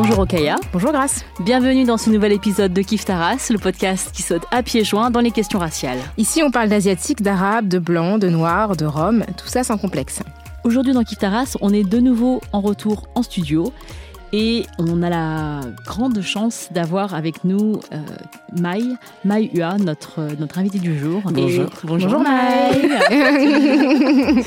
Bonjour Okaya. Bonjour Grace. Bienvenue dans ce nouvel épisode de Kif Taras, le podcast qui saute à pieds joints dans les questions raciales. Ici, on parle d'asiatiques, d'arabes, de blancs, de noirs, de roms, tout ça sans complexe. Aujourd'hui dans Kif Taras, on est de nouveau en retour en studio et on a la grande chance d'avoir avec nous euh, Maï, Maï Ua, notre, notre invité du jour. Bonjour. Et, bonjour, Maï.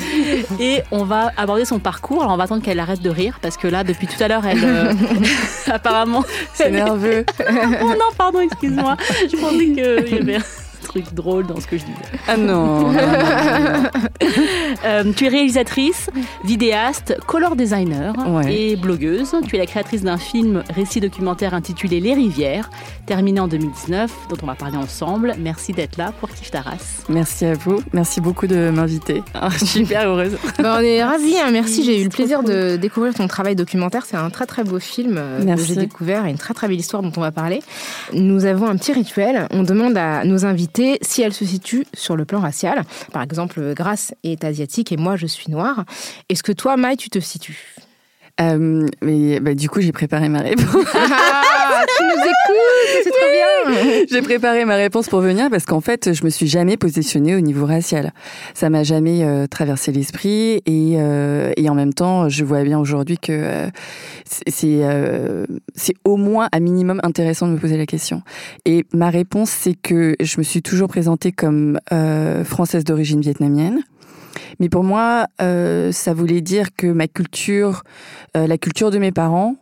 et on va aborder son parcours. Alors on va attendre qu'elle arrête de rire parce que là, depuis tout à l'heure, elle euh, apparemment. C'est nerveux. oh non, pardon, excuse-moi. Je pensais qu'il y avait un truc drôle dans ce que je disais. Ah non, non, non, non. Euh, tu es réalisatrice, vidéaste, color designer Ouais. et blogueuse. Tu es la créatrice d'un film récit documentaire intitulé Les Rivières, terminé en 2019, dont on va parler ensemble. Merci d'être là pour Kif Taras. Merci à vous. Merci beaucoup de m'inviter. Ah, je suis hyper heureuse. Bah, on est ravis, hein, merci. J'ai eu le plaisir de découvrir ton travail documentaire. C'est un très très beau film euh, que Merci. j'ai découvert et une très très belle histoire dont on va parler. Nous avons un petit rituel. On demande à nos invités si elles se situent sur le plan racial. Par exemple, Grace est asiatique et moi je suis noire. Est-ce que toi, Maï, tu te situes? Euh, mais bah, du coup, j'ai préparé ma réponse. Ah, tu nous écoutes, c'est trop bien. j'ai préparé ma réponse pour venir parce qu'en fait, je me suis jamais positionnée au niveau racial. Ça m'a jamais euh, traversé l'esprit et, euh, et en même temps, je vois bien aujourd'hui que c'est au moins à minimum intéressant de me poser la question. Et ma réponse, c'est que je me suis toujours présentée comme française d'origine vietnamienne. Mais pour moi, euh, ça voulait dire que ma culture, euh, la culture de mes parents,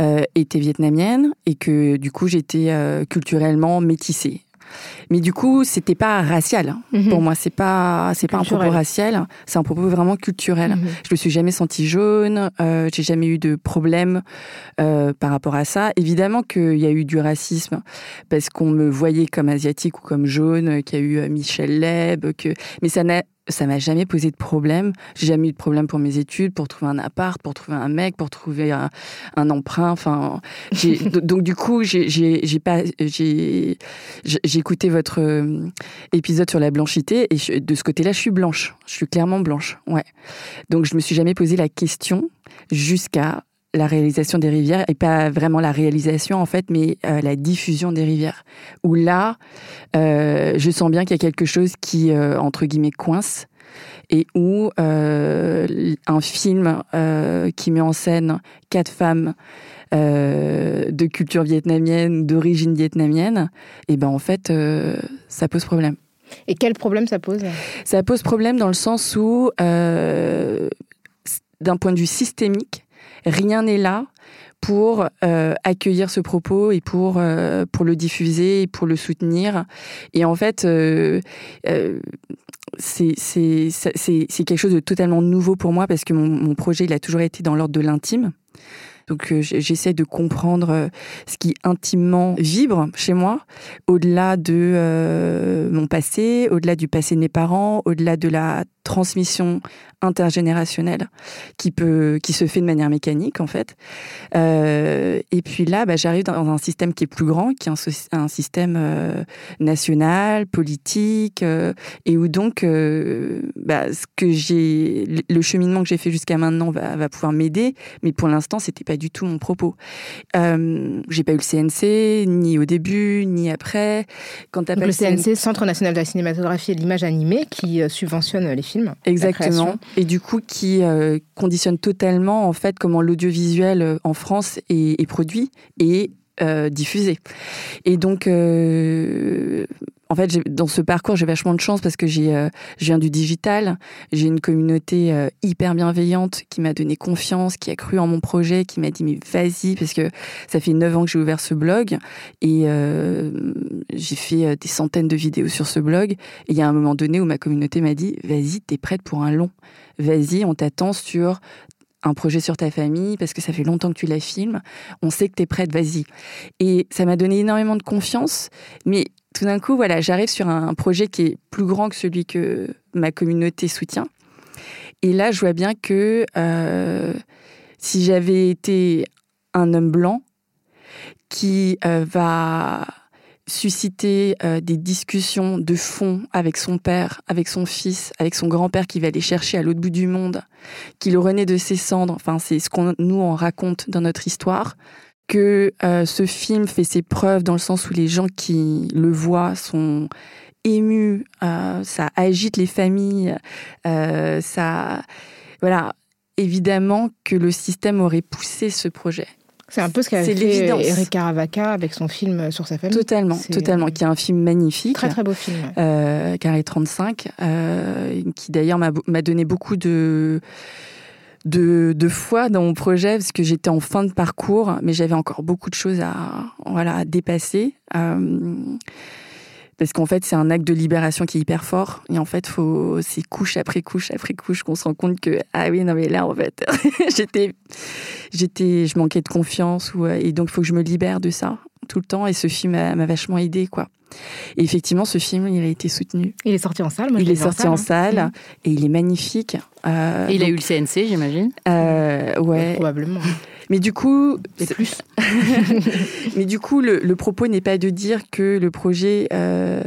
euh, était vietnamienne et que du coup j'étais culturellement métissée. Mais du coup, c'était pas racial. hein. Mhm. Pour moi, c'est pas c'est pas un propos racial, c'est un propos vraiment culturel. Mhm. Je me suis jamais sentie jaune, euh, j'ai jamais eu de problème euh, par rapport à ça. Évidemment qu'il y a eu du racisme parce qu'on me voyait comme asiatique ou comme jaune, qu'il y a eu Michel Leb, que mais ça n'a ça m'a jamais posé de problème. J'ai jamais eu de problème pour mes études, pour trouver un appart, pour trouver un mec, pour trouver un, un emprunt. Enfin, donc du coup, j'ai pas j'ai écouté votre euh, épisode sur la blanchité et je- de ce côté-là, je suis blanche. Je suis clairement blanche. Ouais. Donc je me suis jamais posé la question jusqu'à la réalisation des rivières et pas vraiment la réalisation en fait, mais euh, la diffusion des rivières. Où là, euh, je sens bien qu'il y a quelque chose qui euh, entre guillemets coince et où un film qui met en scène quatre femmes de culture vietnamienne, d'origine vietnamienne, et ben en fait, ça pose problème. Et quel problème ça pose? Ça pose problème dans le sens où, d'un point de vue systémique, rien n'est là pour euh, accueillir ce propos et pour, euh, pour le diffuser et pour le soutenir. Et en fait, euh, c'est quelque chose de totalement nouveau pour moi parce que mon, mon projet, il a toujours été dans l'ordre de l'intime. Donc j'essaie de comprendre ce qui intimement vibre chez moi, au-delà de mon passé, au-delà du passé de mes parents, au-delà de la transmission intergénérationnelle qui peut, qui se fait de manière mécanique en fait. Euh, et puis là, bah, j'arrive dans un système qui est plus grand, qui est un, système euh, national, politique, euh, et où donc bah, ce que j'ai, le- cheminement que j'ai fait jusqu'à maintenant va, va pouvoir m'aider, mais pour l'instant, c'était pas du tout mon propos. J'ai pas eu le CNC ni au début ni après. Quand t'as Donc pas le CNC, Centre national de la cinématographie et de l'image animée, qui subventionne les films. Exactement. Et du coup, qui euh, conditionne totalement en fait comment l'audiovisuel euh, en France est, est produit et euh. Et donc, euh, en fait, dans ce parcours, j'ai vachement de chance parce que j'ai, euh, je viens du digital. J'ai une communauté euh, hyper bienveillante qui m'a donné confiance, qui a cru en mon projet, qui m'a dit mais vas-y parce que ça fait neuf ans que j'ai ouvert ce blog et euh, j'ai fait euh, des centaines de vidéos sur ce blog. Et il y a un moment donné où ma communauté m'a dit Vas-y, t'es prête pour un long. Vas-y, on t'attend sur un projet sur ta famille parce que ça fait longtemps que tu la filmes. On sait que t'es prête, vas-y. Et ça m'a donné énormément de confiance. Mais tout d'un coup, voilà, j'arrive sur un projet qui est plus grand que celui que ma communauté soutient. Et là, je vois bien que euh, si j'avais été un homme blanc qui euh, va susciter euh, des discussions de fond avec son père, avec son fils, avec son grand-père qui va aller chercher à l'autre bout du monde, qui le renaît de ses cendres. Enfin, c'est ce qu'on nous on raconte dans notre histoire. Que euh, ce film fait ses preuves dans le sens où les gens qui le voient sont émus, euh, ça agite les familles, ça, voilà. Évidemment que le système aurait poussé ce projet. C'est un peu ce qu'a fait Eric Caravaca avec son film sur sa famille. Totalement, totalement, qui est un film magnifique. Très très beau film. Euh, Carré 35, euh, qui d'ailleurs m'a donné beaucoup de, de, de foi dans mon projet parce que j'étais en fin de parcours, mais j'avais encore beaucoup de choses à, voilà, à dépasser. Euh, parce qu'en fait, c'est un acte de libération qui est hyper fort. Et en fait, faut, c'est couche après couche après couche qu'on se rend compte que, ah oui, non, mais là, en fait, j'étais, j'étais, je manquais de confiance. Ou, et donc, il faut que je me libère de ça tout le temps. Et ce film m'a vachement aidé, quoi. Et effectivement, ce film, il a été soutenu. Il est sorti en salle. il est sorti en salle, hein. et il est magnifique. Euh, et il a eu le CNC, j'imagine. Euh, ouais. Probablement. Mais du coup, c'est plus. mais du coup, le, le propos n'est pas de dire que le projet euh,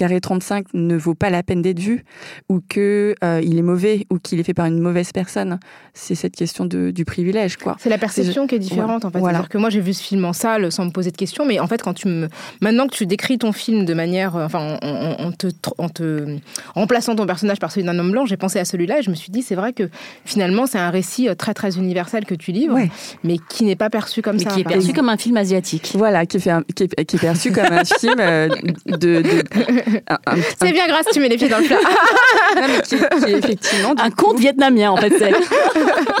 Carré 35 ne vaut pas la peine d'être vu, ou que euh, il est mauvais, ou qu'il est fait par une mauvaise personne. C'est cette question de, du privilège, quoi. C'est la perception qui est différente, en fait. Voilà. que moi, j'ai vu ce film en salle sans me poser de questions, mais en fait, quand tu me, maintenant que tu décris ton film de manière, euh, enfin, en, en, te, en te remplaçant ton personnage par celui d'un homme blanc, j'ai pensé à celui-là et je me suis dit, c'est vrai que finalement, c'est un récit euh, très très universel que tu livres. Ouais mais qui n'est pas perçu comme mais ça. Qui est perçu comme un film asiatique. Voilà, qui est, fait un, qui est, qui est perçu comme un film euh, de. de c'est bien grâce, tu mets les pieds dans le plat. non, mais qui, qui est effectivement. Un conte vietnamien, en fait, c'est.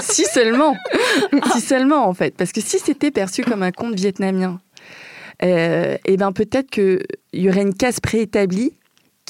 si seulement. si seulement, en fait. Parce que si c'était perçu comme un conte vietnamien, euh, et eh ben peut-être qu'il y aurait une case préétablie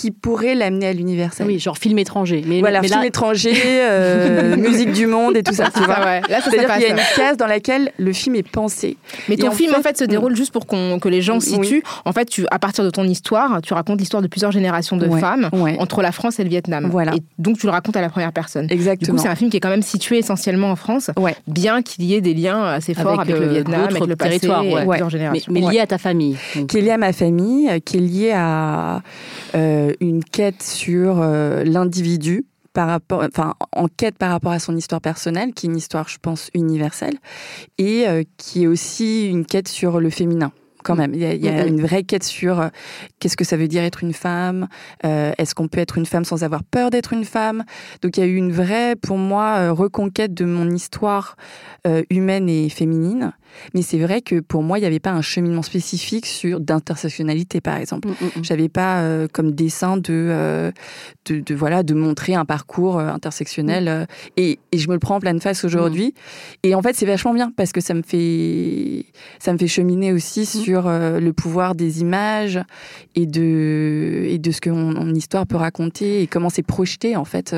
qui pourrait l'amener à l'universel. Oui, genre film étranger. Mais, voilà, film étranger, euh, musique du monde et tout ça. Tu vois ouais. C'est-à-dire qu'il y a une case dans laquelle le film est pensé. Mais ton film, en fait, se déroule juste pour que les gens situent. En fait, tu, à partir de ton histoire, tu racontes l'histoire de plusieurs générations de femmes entre la France et le Vietnam. Voilà. Et donc, tu le racontes à la première personne. Exactement. Du coup, c'est un film qui est quand même situé essentiellement en France, bien qu'il y ait des liens assez forts avec, le euh, Vietnam, avec le passé, territoire, et plusieurs générations. Mais, lié à ta famille. Qui est lié à ma famille, qui est lié à euh, une quête sur euh, l'individu par rapport, enfin, en quête par rapport à son histoire personnelle, qui est une histoire, je pense, universelle, et euh, qui est aussi une quête sur le féminin quand même. Il y a, il y a une vraie quête sur euh, qu'est-ce que ça veut dire être une femme, euh, est-ce qu'on peut être une femme sans avoir peur d'être une femme? Donc il y a eu une vraie, pour moi, euh, reconquête de mon histoire euh, humaine et féminine. Mais c'est vrai que pour moi, il n'y avait pas un cheminement spécifique sur d'intersectionnalité, par exemple. Mm, mm, mm. J'avais pas euh, comme dessin de, euh, de, de, voilà de montrer un parcours intersectionnel. Et, et, je me le prends en pleine face aujourd'hui. Et en fait, c'est vachement bien parce que ça me fait ça me fait cheminer aussi sur le pouvoir des images et de et de ce que mon, mon histoire peut raconter et comment c'est projeté en fait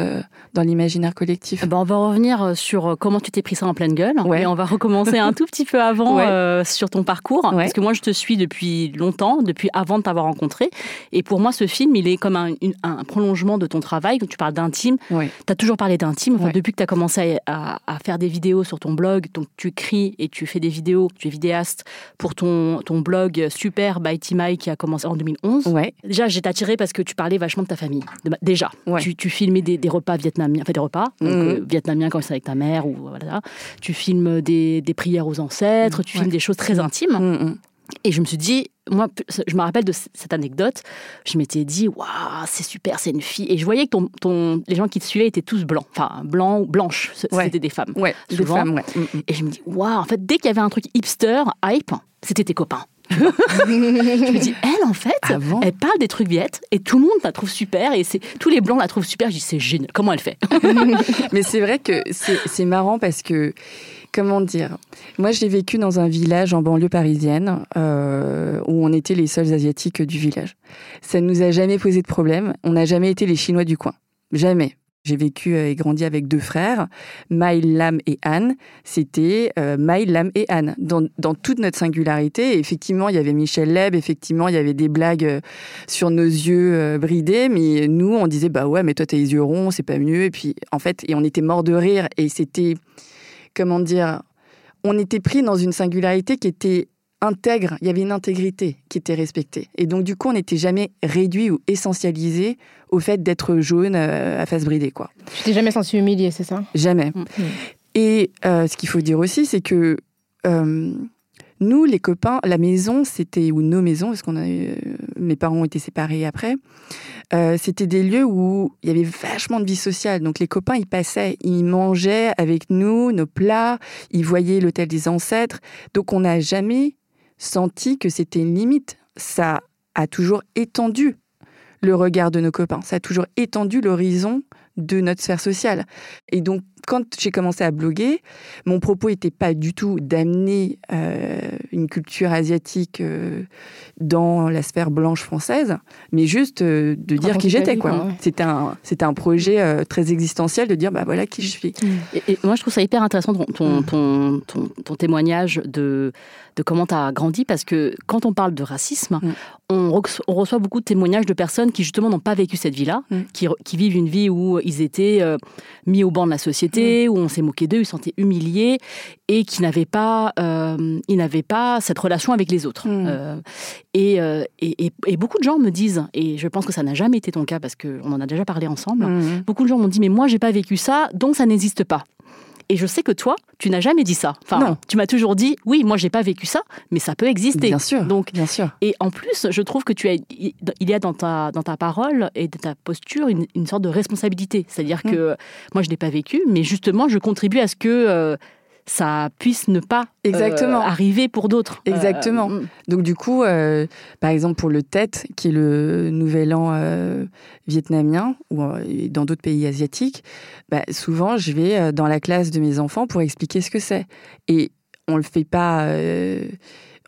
dans l'imaginaire collectif. Ben, on va revenir sur comment tu t'es pris ça en pleine gueule. Ouais. Et on va recommencer un tout petit peu avant ouais. euh, sur ton parcours. Ouais. Parce que moi, je te suis depuis longtemps, depuis avant de t'avoir rencontré. Et pour moi, ce film, il est comme un, une, un prolongement de ton travail. Quand tu parles d'intime, ouais. tu as toujours parlé d'intime. Enfin, depuis que tu as commencé à, à, faire des vidéos sur ton blog, donc tu écris et tu fais des vidéos, tu es vidéaste pour ton, ton blog Super by Timai qui a commencé en 2011. Déjà, j'ai attiré parce que tu parlais vachement de ta famille. Déjà, tu, tu, filmais des, des, repas vietnamiens, enfin des repas, donc, mmh. euh, vietnamiens quand c'est avec ta mère ou voilà. Tu filmes des, des prières aux ancêtres, mmh. tu filmes des choses très intimes. Mmh. Et je me suis dit, moi, je me rappelle de cette anecdote, je m'étais dit, waouh, c'est super, c'est une fille. Et je voyais que ton, ton, les gens qui te suivaient étaient tous blancs, enfin, blancs ou blanches, c'était ouais. des femmes. Ouais, souvent. des femmes, ouais. Et je me dis, waouh, en fait, dès qu'il y avait un truc hipster, hype, c'était tes copains. je me dis, elle, en fait, Avant. elle parle des trucs viettes et tout le monde la trouve super et c'est tous les blancs la trouvent super. Je dis, c'est génial. Comment elle fait Mais c'est vrai que c'est marrant parce que, comment dire, moi j'ai vécu dans un village en banlieue parisienne euh, où on était les seuls asiatiques du village. Ça ne nous a jamais posé de problème. On n'a jamais été les Chinois du coin. Jamais. J'ai vécu euh, et grandi avec deux frères, Mai, Lam et Anne. C'était euh, Lam et Anne. Dans, toute notre singularité, effectivement, il y avait Michel Leb, effectivement, il y avait des blagues euh, sur nos yeux bridés, mais nous, on disait, bah ouais, mais toi, t'as les yeux ronds, c'est pas mieux. Et puis, en fait, et on était morts de rire, et c'était, comment dire, on était pris dans une singularité qui était intègre, il y avait une intégrité qui était respectée. Et donc, du coup, on n'était jamais réduit ou essentialisé au fait d'être jaune euh, à face bridée, quoi. Tu t'es jamais senti humilié, c'est ça? Jamais. Mm. Et euh, ce qu'il faut dire aussi, c'est que euh, nous, les copains, la maison, c'était, ou nos maisons, parce qu'on a, eu- mes parents ont été séparés après, euh, c'était des lieux où il y avait vachement de vie sociale. Donc les copains, ils passaient, ils mangeaient avec nous nos plats, ils voyaient l'hôtel des ancêtres. Donc on n'a jamais senti que c'était une limite. Ça a toujours étendu le regard de nos copains. Ça a toujours étendu l'horizon de notre sphère sociale. Et donc, quand j'ai commencé à bloguer, mon propos n'était pas du tout d'amener euh, une culture asiatique euh, dans la sphère blanche française, mais juste euh, de dire qui ta j'étais. quoi. ouais. C'était un, c'était un projet euh, très existentiel de dire, bah voilà qui je suis. et, et moi, je trouve ça hyper intéressant ton, ton, ton, ton- ton témoignage de, de comment tu as grandi parce que quand on parle de racisme, Mm. on, reç- on reçoit beaucoup de témoignages de personnes qui justement n'ont pas vécu cette vie-là, Mm. qui, qui vivent une vie où ils étaient euh, mis au banc de la société, où on s'est moqué d'eux, ils se sentaient humiliés et qui n'avaient pas, euh, ils n'avaient pas cette relation avec les autres. Mm. Euh, et, et, et- et beaucoup de gens me disent, et je pense que ça n'a jamais été ton cas parce qu'on en a déjà parlé ensemble, Mhm. beaucoup de gens m'ont dit mais moi j'ai pas vécu ça donc ça n'existe pas. Et je sais que toi, tu n'as jamais dit ça. Enfin, Non. tu m'as toujours dit oui, moi j'ai pas vécu ça, mais ça peut exister. Bien sûr. Donc Bien sûr. et en plus, je trouve que tu as, il y a dans ta, dans ta parole et dans ta posture une, une sorte de responsabilité. C'est-à-dire que moi, je n'ai pas vécu, mais justement, je contribue à ce que euh, ça puisse ne pas euh, Exactement. arriver pour d'autres. Exactement. Euh, Donc du coup, euh, par exemple pour le Tet, qui est le nouvel an euh, vietnamien ou euh, dans d'autres pays asiatiques, bah, souvent je vais euh, dans la classe de mes enfants pour expliquer ce que c'est. Et on le fait pas. euh,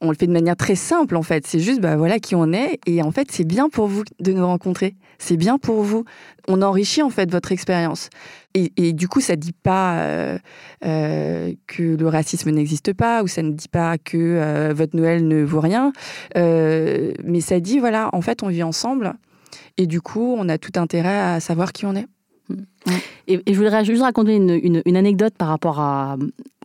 on le fait de manière très simple en fait. C'est juste, bah voilà qui on est. Et en fait, c'est bien pour vous de nous rencontrer. C'est bien pour vous. On enrichit en fait votre expérience. Et, du coup, ça dit pas euh, euh, que le racisme n'existe pas ou ça ne dit pas que euh, votre Noël ne vaut rien. Mais ça dit, voilà, en fait, on vit ensemble. Et du coup, on a tout intérêt à savoir qui on est. Et, et je voudrais juste raconter une, une- une anecdote par rapport à.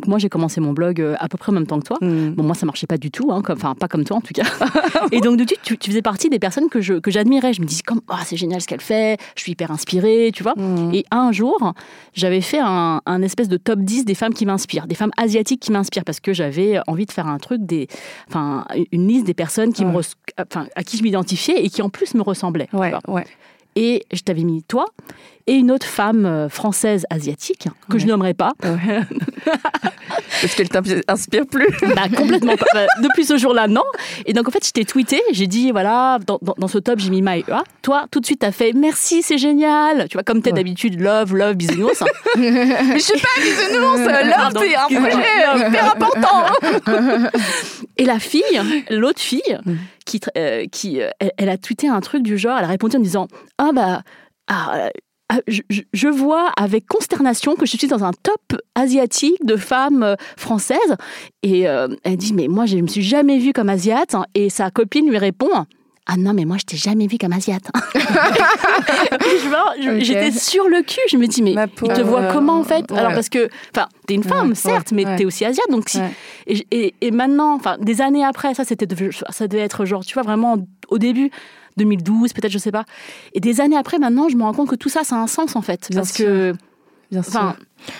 Moi, j'ai commencé mon blog euh, à peu près en même temps que toi. Mm. Bon, moi, ça marchait pas du tout, hein, comme, enfin, pas comme toi en tout cas. et donc, du coup, tu, tu faisais partie des personnes que je- que j'admirais. Je me disais, comme, Ah, c'est génial ce qu'elle fait, je suis hyper inspirée, tu vois. Mm. Et un jour, j'avais fait un, un espèce de top 10 des femmes qui m'inspirent, des femmes asiatiques qui m'inspirent, parce que j'avais envie de faire un truc, des, enfin, une liste des personnes qui me Ouais. res- enfin, à qui je m'identifiais et qui en plus me ressemblaient. ouais. Et je t'avais mis toi et une autre femme euh, française asiatique, que je Ouais. nommerai pas, Parce qu'elle t'inspire plus. Bah, complètement pas. Bah, depuis ce jour-là, non. Et donc, en fait, je t'ai tweeté, j'ai dit, voilà, dans, dans- dans ce top, j'ai mis My EA. Toi, tout de suite, t'as fait merci, c'est génial. Tu vois, comme t'es Ouais. d'habitude, love, love, bisounours. Mais je suis pas bisounours, Pardon, c'est un projet hyper important. Et la fille, l'autre fille, Mm. Qui, euh, euh, elle, a tweeté un truc du genre, elle a répondu en disant, ah bah, ah, ah, je, je- vois avec consternation que je suis dans un top asiatique de femmes euh, françaises. Et elle dit, mais moi, je ne me suis jamais vue comme asiate. Et sa copine lui répond, ah non, mais moi, je t'ai jamais vue comme asiate. Ok. J'étais sur le cul. Je me dis, mais Ma il te voit comment, en fait? Alors, parce que, enfin, t'es une femme, Ouais, certes, ouais, mais ouais. t'es aussi asiate. Donc, si, Ouais. et, et- et maintenant, enfin, des années après, ça, c'était, ça devait être genre, tu vois, vraiment au début, 2012, peut-être, je sais pas. Et des années après, maintenant, je me rends compte que tout ça, ça a un sens, en fait. Bien parce sûr. que, Bien sûr.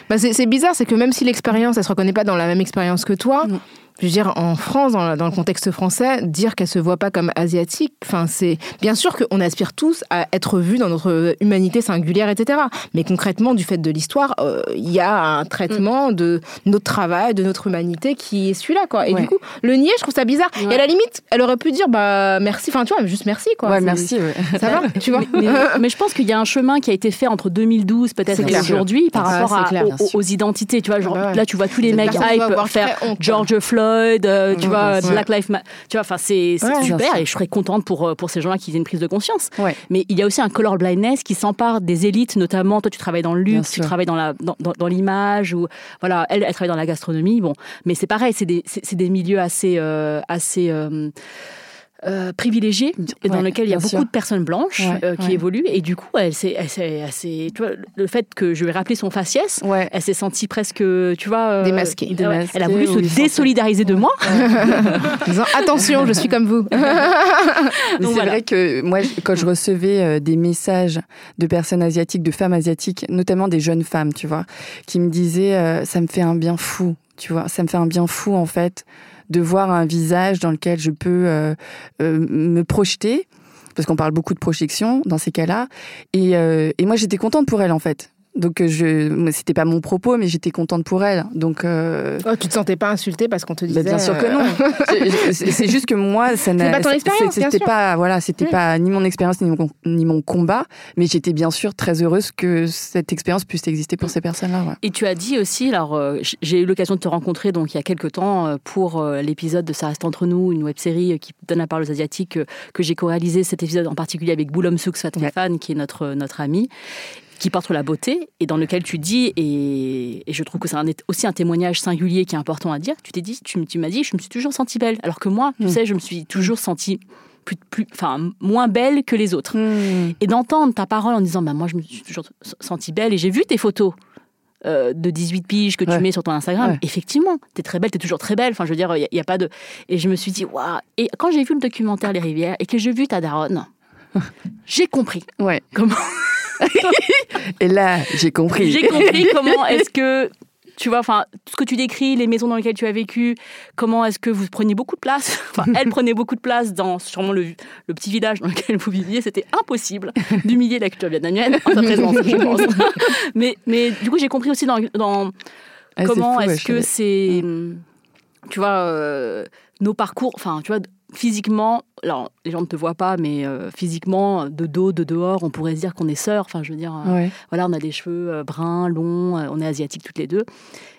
Bah, c'est bizarre, c'est que même si l'expérience, elle se reconnaît pas dans la même expérience que toi, Non. je veux dire, en France, dans, dans le contexte français, dire qu'elle se voit pas comme asiatique, enfin, c'est bien sûr qu'on aspire tous à être vus dans notre humanité singulière, etc. Mais concrètement, du fait de l'histoire, euh, il y a un traitement de notre travail, de notre humanité qui est celui-là, quoi. Et Ouais. du coup, le nier, je trouve ça bizarre. Et à la limite, elle aurait pu dire, bah, merci, enfin, tu vois, juste merci, quoi. ouais, merci. ouais. Ça va, tu vois. Mais, mais je pense qu'il y a un chemin qui a été fait entre 2012 peut-être et aujourd'hui par rapport à- clair, aux- identités. Tu vois, genre, Ah bah ouais. là tu vois tous les mecs hype faire. George Floyd, euh, tu Ouais, vois. Black Lives Matter. Tu vois, enfin c'est super et je serais contente pour euh, pour ces gens-là qui aient une prise de conscience. Ouais. Mais il y a aussi un color blindness qui s'empare des élites, notamment toi tu travailles dans le Bien luxe, tu sûr. travailles dans la dans, dans- dans l'image ou voilà, elle elle travaille dans la gastronomie. Bon, mais c'est pareil, c'est des c'est c'est des milieux assez euh, assez euh, privilégiés et dans Ouais, lesquels il y a beaucoup sûr. de personnes blanches Ouais, euh, qui ouais. évoluent et du coup elle s'est le fait que je lui ai rappelé son faciès elle s'est sentie presque tu vois euh, Démasquée. elle a voulu ou se désolidariser de moi En disant, attention, je suis comme vous. C'est voilà. vrai que moi, quand je recevais euh, des messages de personnes asiatiques, de femmes asiatiques, notamment des jeunes femmes, tu vois, qui me disaient ça me fait un bien fou, tu vois, ça me fait un bien fou en fait de voir un visage dans lequel je peux euh, euh, me projeter, parce qu'on parle beaucoup de projection dans ces cas-là, et, euh, et moi j'étais contente pour elle en fait. Donc euh, je, c'était pas mon propos, mais j'étais contente pour elle. Donc euh, Oh, tu te sentais pas insultée parce qu'on te disait. bah, bien sûr que euh, non. C'est juste que moi, ça n'a. pas ton expérience, C'était pas, voilà, c'était Mm. pas ni mon expérience ni mon, ni mon combat, mais j'étais bien sûr très heureuse que cette expérience puisse exister pour ces personnes-là. ouais. Et tu as dit aussi, alors euh, j'ai eu l'occasion de te rencontrer donc il y a quelques temps pour l'épisode de Ça reste entre nous, une web série qui donne la parole aux asiatiques que j'ai co-réalisé cet épisode en particulier avec Boulom Souk Sfatrefan qui est notre notre ami qui porte sur la beauté et dans lequel tu dis et, et je trouve que c'est aussi un témoignage singulier qui est important à dire. Tu t'es dit, tu, m'as dit, je me suis toujours sentie belle, alors que moi, tu Mm. sais, je me suis toujours sentie plus, plus, enfin moins belle que les autres Mm. et d'entendre ta parole en disant bah moi je me suis toujours sentie belle et j'ai vu tes photos euh, de 18 piges que tu mets sur ton Instagram Ouais. effectivement t'es très belle t'es toujours très belle enfin je veux dire il y, a pas de et je me suis dit waouh et quand j'ai vu le documentaire Les Rivières et que j'ai vu ta daronne j'ai compris Ouais. comment Et là, j'ai compris. j'ai compris comment est-ce que tu vois, enfin, tout ce que tu décris, les maisons dans lesquelles tu as vécu, comment est-ce que vous preniez beaucoup de place Enfin, elle prenait beaucoup de place dans sûrement le, le petit village dans lequel vous viviez. C'était impossible d'humilier la culture vietnamienne en sa présence, je pense. mais, mais du coup, j'ai compris aussi dans, dans Ah, comment ouais, est-ce que c'est, tu vois, euh, nos parcours, enfin, tu vois, physiquement, alors les gens ne te voient pas, mais euh, physiquement, de dos, de dehors, on pourrait se dire qu'on est sœurs. Enfin, je veux dire, euh, Ouais. voilà, on a des cheveux euh, bruns, longs, euh, on est asiatiques toutes les deux.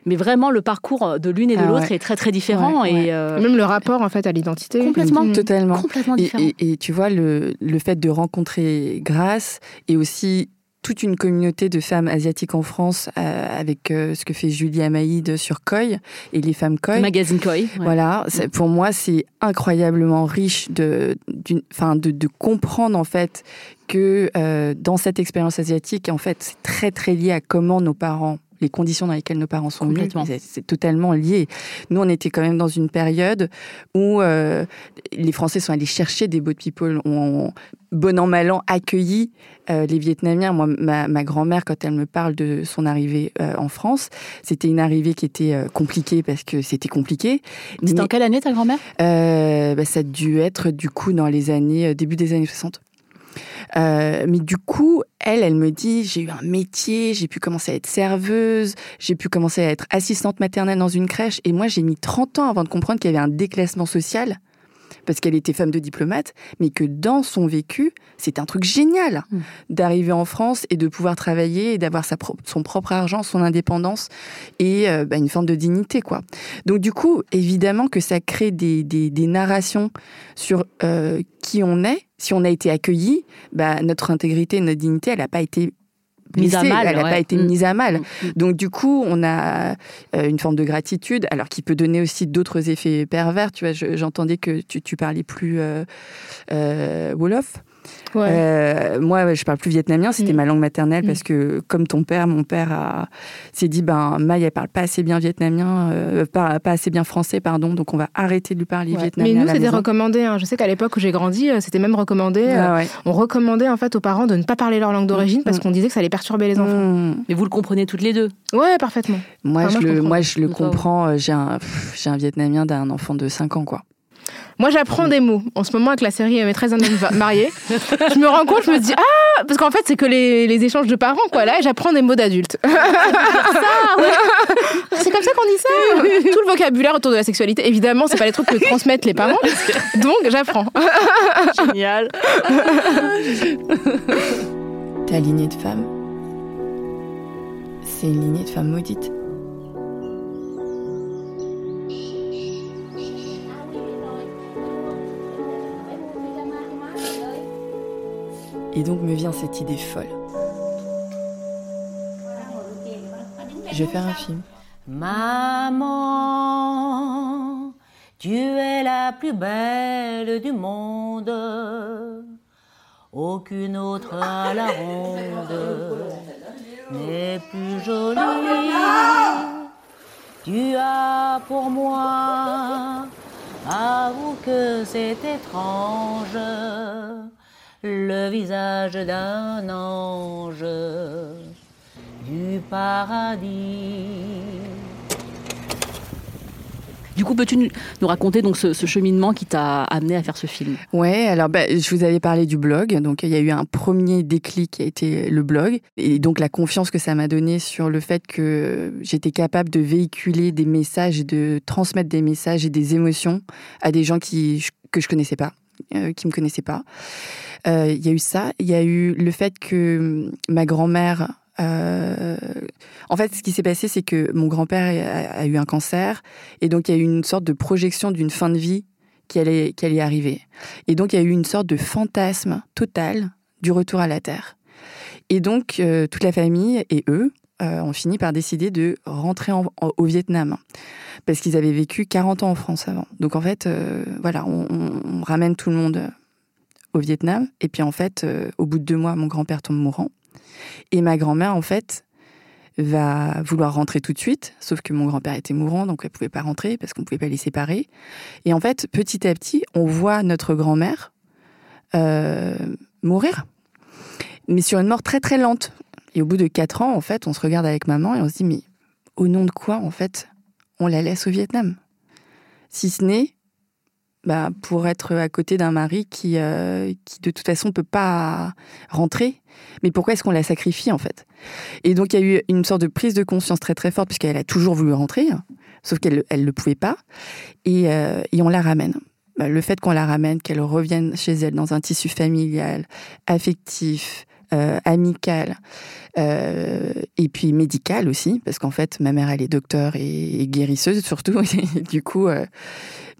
Mais vraiment, le parcours de l'une et de Ah l'autre ouais. est très très différent Ouais, et ouais. euh, Même le rapport, en fait, à l'identité. Complètement. Mhm. Totalement. complètement Et, différent. et- et tu vois, le, le fait de rencontrer Grace et aussi toute une communauté de femmes asiatiques en France euh, avec euh, ce que fait Julie Amaïd sur Koi et les femmes Koi. Magazine Koi. ouais. Voilà, pour moi, c'est incroyablement riche de, de, de comprendre en fait que euh, dans cette expérience asiatique, en fait, c'est très très lié à comment nos parents les conditions dans lesquelles nos parents sont venus, c'est totalement lié. Nous, on était quand même dans une période où euh, les Français sont allés chercher des boat people, ont bon an mal an accueilli euh, les Vietnamiens. Moi, ma, ma grand-mère, quand elle me parle de son arrivée euh, en France, c'était une arrivée qui était compliquée parce que c'était compliqué. C'était en quelle année ta grand-mère? Bah, ça a dû être du coup dans les années début des années 60. Euh, mais du coup, elle, elle me dit, j'ai eu un métier, j'ai pu commencer à être serveuse, j'ai pu commencer à être assistante maternelle dans une crèche, et moi j'ai mis 30 ans avant de comprendre qu'il y avait un déclassement social, parce qu'elle était femme de diplomate, mais que dans son vécu, c'est un truc génial Mm. d'arriver en France et de pouvoir travailler et d'avoir pro- son propre argent, son indépendance et euh, bah, une forme de dignité, quoi. Donc du coup, évidemment que ça crée des, des, des narrations sur euh, qui on est. Si on a été accueilli, bah, notre intégrité, notre dignité, elle n'a pas été Mise à mal, elle n'a ouais. pas été Mm. mise à mal. Mm. Donc du coup, on a euh, une forme de gratitude, alors qui peut donner aussi d'autres effets pervers. Tu vois, je- j'entendais que tu, tu parlais plus euh, euh, Wolof. Ouais. Euh, moi, je parle plus vietnamien, c'était Mm. ma langue maternelle Mm. parce que, comme ton père, mon père a- s'est dit ben, Maï, elle parle pas assez bien vietnamien, euh, pas, pas assez bien français, pardon, donc on va arrêter de lui parler Ouais. vietnamien. Mais nous, c'était recommandé. hein. Je sais qu'à l'époque où j'ai grandi, euh, c'était même recommandé. Ah ouais. On recommandait en fait aux parents de ne pas parler leur langue d'origine parce Mm. qu'on disait que ça allait perturber les enfants. Mm. Mais vous le comprenez toutes les deux. Ouais, parfaitement. Moi, Enfin, moi, je je le, comprends. moi, je le Toi, ouais. comprends. J'ai un, pff, un vietnamien d'un enfant de 5 ans, quoi. Moi, j'apprends des mots. En ce moment, avec la série Maîtresse d'un homme marié, je me rends compte, je me dis ah, parce qu'en fait, c'est que les, les échanges de parents, quoi. Là, j'apprends des mots d'adultes. c'est comme ça qu'on dit ça. Tout le vocabulaire autour de la sexualité, évidemment, c'est pas les trucs que transmettent les parents. Donc, j'apprends. Génial. Ta lignée de femme, c'est une lignée de femme maudite. Et donc me vient cette idée folle. Je vais faire un film. Maman, tu es la plus belle du monde. Aucune autre à la ronde n'est plus jolie. Tu as pour moi, avoue que c'est étrange, le visage d'un ange du paradis. Du coup, peux-tu nous raconter donc ce, ce cheminement qui t'a amené à faire ce film? Ouais, alors bah, je vous avais parlé du blog, donc il y a eu un premier déclic qui a été le blog, et donc la confiance que ça m'a donné sur le fait que j'étais capable de véhiculer des messages et de transmettre des messages et des émotions à des gens qui que je connaissais pas, euh, qui me connaissaient pas. Euh, Il y a eu ça, il y a eu le fait que hum, ma grand-mère euh, en fait, ce qui s'est passé, c'est que mon grand-père a, eu un cancer, et donc il y a eu une sorte de projection d'une fin de vie qui allait, qui allait arriver. Et donc, il y a eu une sorte de fantasme total du retour à la Terre. Et donc, euh, toute la famille et eux ont fini par décider de rentrer en- en- au Vietnam. Parce qu'ils avaient vécu 40 ans en France avant. Donc, en fait, euh, voilà, on, ramène tout le monde euh, au Vietnam. Et puis, en fait, euh, au bout de deux mois, mon grand-père tombe mourant. Et ma grand-mère, en fait, va vouloir rentrer tout de suite, sauf que mon grand-père était mourant, donc elle pouvait pas rentrer parce qu'on pouvait pas les séparer. Et en fait, petit à petit, on voit notre grand-mère mourir, mais sur une mort très très lente. Et au bout de quatre ans, en fait, on se regarde avec maman et on se dit, mais au nom de quoi, en fait, on la laisse au Vietnam Si ce n'est bah, pour être à côté d'un mari qui, euh, qui, de toute façon, peut pas rentrer. Mais pourquoi est-ce qu'on la sacrifie, en fait? Et donc, il y a eu une sorte de prise de conscience très très forte, puisqu'elle a toujours voulu rentrer, hein, sauf qu'elle ne le pouvait pas. Et, euh, et on la ramène. Bah, le fait qu'on la ramène, qu'elle revienne chez elle dans un tissu familial, affectif, euh, amical, euh, et puis médical aussi, parce qu'en fait, ma mère, elle est docteur et, et guérisseuse surtout. Et du coup, euh,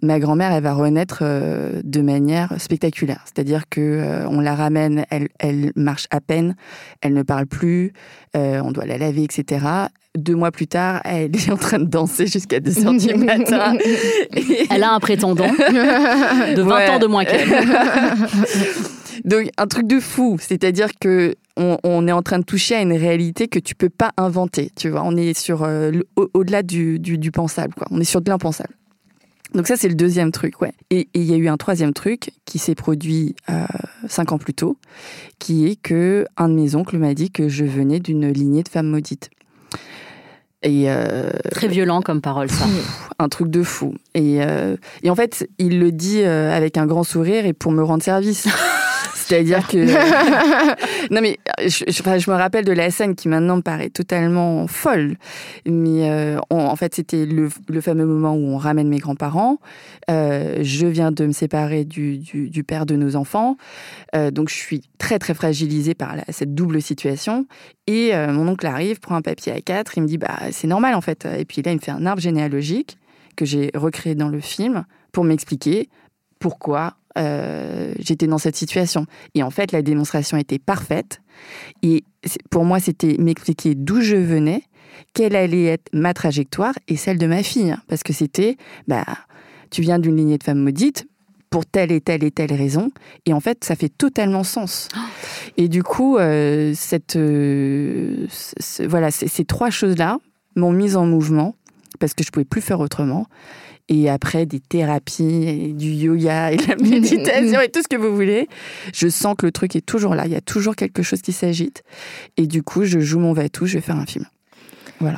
ma grand-mère, elle va renaître de manière spectaculaire. C'est-à-dire que on la ramène, elle, elle marche à peine, elle ne parle plus, on doit la laver, etc. Deux mois plus tard, elle est en train de danser jusqu'à 2 heures du matin. Elle a un prétendant de 20 Ouais. ans de moins qu'elle. Donc un truc de fou, c'est-à-dire que on, on est en train de toucher à une réalité que tu peux pas inventer. Tu vois, on est sur euh, au-delà du, du, du pensable, quoi. On est sur de l'impensable. Donc ça c'est le deuxième truc, ouais. Et il y a eu un troisième truc qui s'est produit euh, cinq ans plus tôt, qui est que un de mes oncles m'a dit que je venais d'une lignée de femmes maudites. Et euh, Très violent comme parole, ça. un truc de fou. Et, euh, et en fait, il le dit avec un grand sourire et pour me rendre service. C'est-à-dire que. non, mais je, je- enfin, je me rappelle de la scène qui maintenant me paraît totalement folle. Mais euh, on- en fait, c'était le, le fameux moment où on ramène mes grands-parents. Euh, je viens de me séparer du, du- du père de nos enfants. Euh, donc, je suis très, très fragilisée par la- cette double situation. Et euh, mon oncle arrive, prend un papier à quatre, il me dit bah c'est normal en fait. Et puis là, il me fait un arbre généalogique que j'ai recréé dans le film pour m'expliquer pourquoi euh, j'étais dans cette situation. Et en fait, la démonstration était parfaite. Et pour moi, c'était m'expliquer d'où je venais, quelle allait être ma trajectoire et celle de ma fille. Parce que c'était, bah, tu viens d'une lignée de femmes maudites, pour telle et telle et telle raison. Et en fait, ça fait totalement sens. Et du coup, euh, cette, euh, voilà, ces trois choses-là m'ont mise en mouvement parce que je pouvais plus faire autrement. Et après, des thérapies, et du yoga et de la méditation et tout ce que vous voulez, je sens que le truc est toujours là. Il y a toujours quelque chose qui s'agite. Et du coup, je joue mon va-tout, je vais faire un film.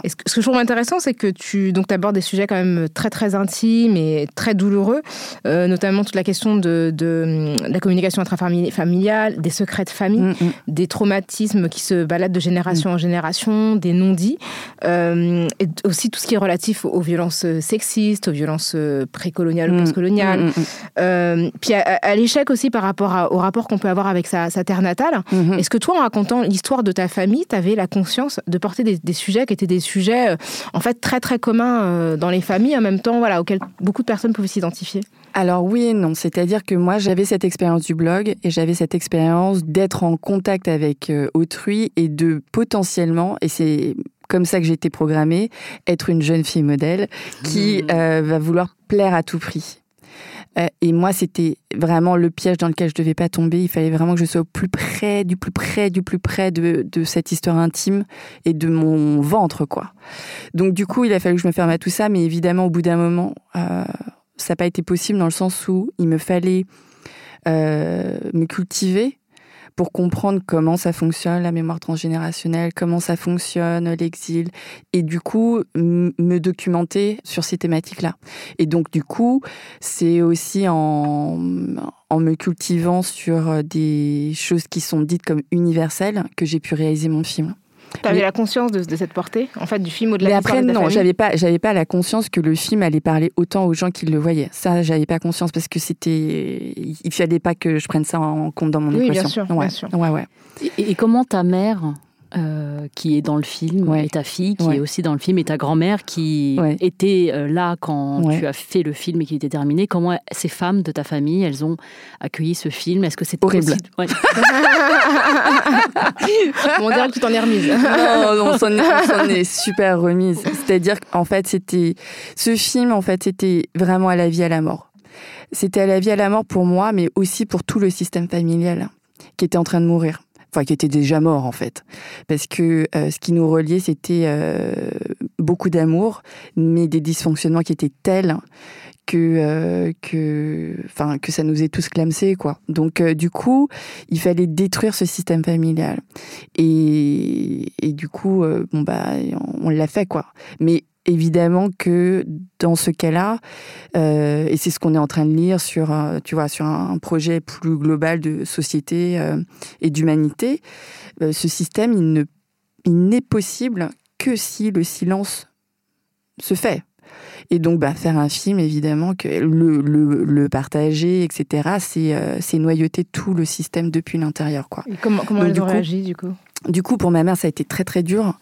Et ce que je trouve intéressant, c'est que tu donc abordes des sujets quand même très très intimes et très douloureux, euh, notamment toute la question de, de, la communication intrafamiliale, des secrets de famille, Mm, mm. des traumatismes qui se baladent de génération en génération, des non-dits, euh, et aussi tout ce qui est relatif aux violences sexistes, aux violences euh, précoloniales ou Mm, postcoloniales. mm, mm, Euh, puis à, à l'échec aussi par rapport à- au rapport qu'on peut avoir avec sa, sa terre natale. mm, mm. Est-ce que toi, en racontant l'histoire de ta famille, tu avais la conscience de porter des, des sujets qui étaient des sujets euh, en fait très très communs euh, dans les familles, en même temps, voilà, auxquels beaucoup de personnes pouvaient s'identifier. Alors oui et non, c'est-à-dire que moi j'avais cette expérience du blog et j'avais cette expérience d'être en contact avec euh, autrui et de potentiellement, et c'est comme ça que j'ai été programmée, être une jeune fille modèle qui euh, va vouloir plaire à tout prix. Euh, et moi, c'était vraiment le piège dans lequel je devais pas tomber. Il fallait vraiment que je sois au plus près, du plus près, du plus près de, de cette histoire intime et de mon ventre, quoi. Donc, du coup, il a fallu que je me ferme à tout ça. Mais évidemment, au bout d'un moment, euh, ça n'a pas été possible dans le sens où il me fallait euh, me cultiver pour comprendre comment ça fonctionne, la mémoire transgénérationnelle, comment ça fonctionne, l'exil, et du coup, me documenter sur ces thématiques-là. Et donc, du coup, c'est aussi en, en me cultivant sur des choses qui sont dites comme universelles que j'ai pu réaliser mon film. Tu avais Mais- la conscience de, de cette portée, en fait, du film au-delà Mais de après, de ta non, j'avais pas, j'avais pas la conscience que le film allait parler autant aux gens qui le voyaient. Ça, j'avais pas conscience parce que c'était, il fallait pas que je prenne ça en compte dans mon Oui, bien sûr, ouais. bien sûr. ouais, ouais. Et, et comment ta mère, euh, qui est dans le film, Ouais. et ta fille, qui Ouais. est aussi dans le film, et ta grand-mère, qui Ouais. était euh, là quand Ouais. tu as fait le film et qui était terminé, comment ces femmes de ta famille, elles ont accueilli ce film? Est-ce que c'est Horrible. on dirait que tu t'en es remise. non, on s'en est, on s'en est super remise. C'est-à-dire qu'en fait, c'était ce film, en fait, c'était vraiment à la vie à la mort. C'était à la vie à la mort pour moi, mais aussi pour tout le système familial qui était en train de mourir. Enfin, qui était déjà mort en fait, parce que euh, ce qui nous reliait, c'était euh, beaucoup d'amour, mais des dysfonctionnements qui étaient tels que euh, que enfin que ça nous est tous clamsé quoi. Donc du coup, il fallait détruire ce système familial. Et, et du coup, bon bah, on, on l'a fait quoi. Mais évidemment que dans ce cas-là, euh, et c'est ce qu'on est en train de lire sur, euh, tu vois, sur un projet plus global de société euh, et d'humanité, euh, ce système, il ne, il n'est possible que si le silence se fait. Et donc, bah, faire un film, évidemment, que le, le, le partager, etc., c'est c'est noyauter tout le système depuis l'intérieur, comment comment Donc, elles du ont coup- réagi, du coup? Du coup, pour ma mère, ça a été très très dur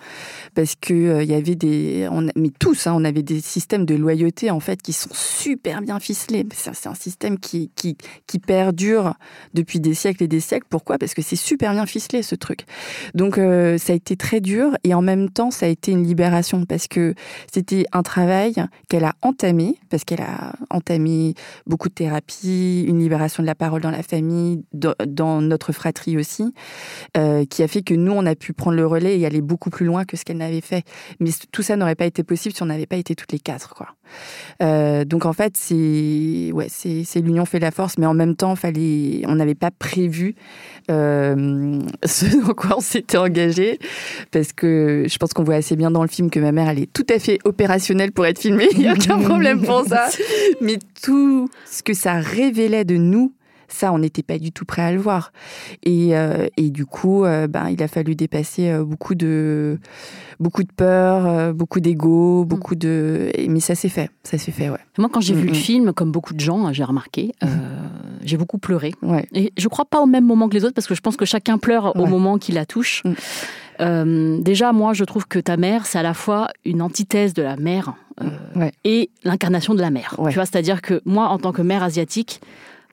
parce que euh, il y avait des, mais tous, hein, on avait des systèmes de loyauté en fait qui sont super bien ficelés. C'est un système qui, perdure depuis des siècles et des siècles. Pourquoi? Parce que c'est super bien ficelé ce truc. Donc euh, ça a été très dur et en même temps ça a été une libération parce que c'était un travail qu'elle a entamé parce qu'elle a entamé beaucoup de thérapie, une libération de la parole dans la famille, dans, dans notre fratrie aussi euh, qui a fait que nous, on a pu prendre le relais et aller beaucoup plus loin que ce qu'elle n'avait fait. Mais tout ça n'aurait pas été possible si on n'avait pas été toutes les quatre, quoi. Euh, donc en fait, c'est ouais, c'est c'est l'union fait la force, mais en même temps, fallait, on n'avait pas prévu euh, ce dans quoi on s'était engagé, parce que je pense qu'on voit assez bien dans le film que ma mère, elle est tout à fait opérationnelle pour être filmée, il n'y a aucun problème pour ça. Mais tout ce que ça révélait de nous, ça, on n'était pas du tout prêt à le voir. Et, euh, et du coup, euh, ben, il a fallu dépasser euh, beaucoup de, beaucoup de peur, beaucoup d'ego, beaucoup de. Mais ça s'est fait, ça s'est fait, ouais. Moi, quand j'ai vu le Mhm. film, comme beaucoup de gens, j'ai remarqué, euh, j'ai beaucoup pleuré. ouais. Et je crois pas au même moment que les autres, parce que je pense que chacun pleure au moment qui la touche. Mm. Euh, déjà, moi, je trouve que ta mère, c'est à la fois une antithèse de la mère euh, Ouais. et l'incarnation de la mère. Ouais. Tu vois, c'est-à-dire que moi, en tant que mère asiatique,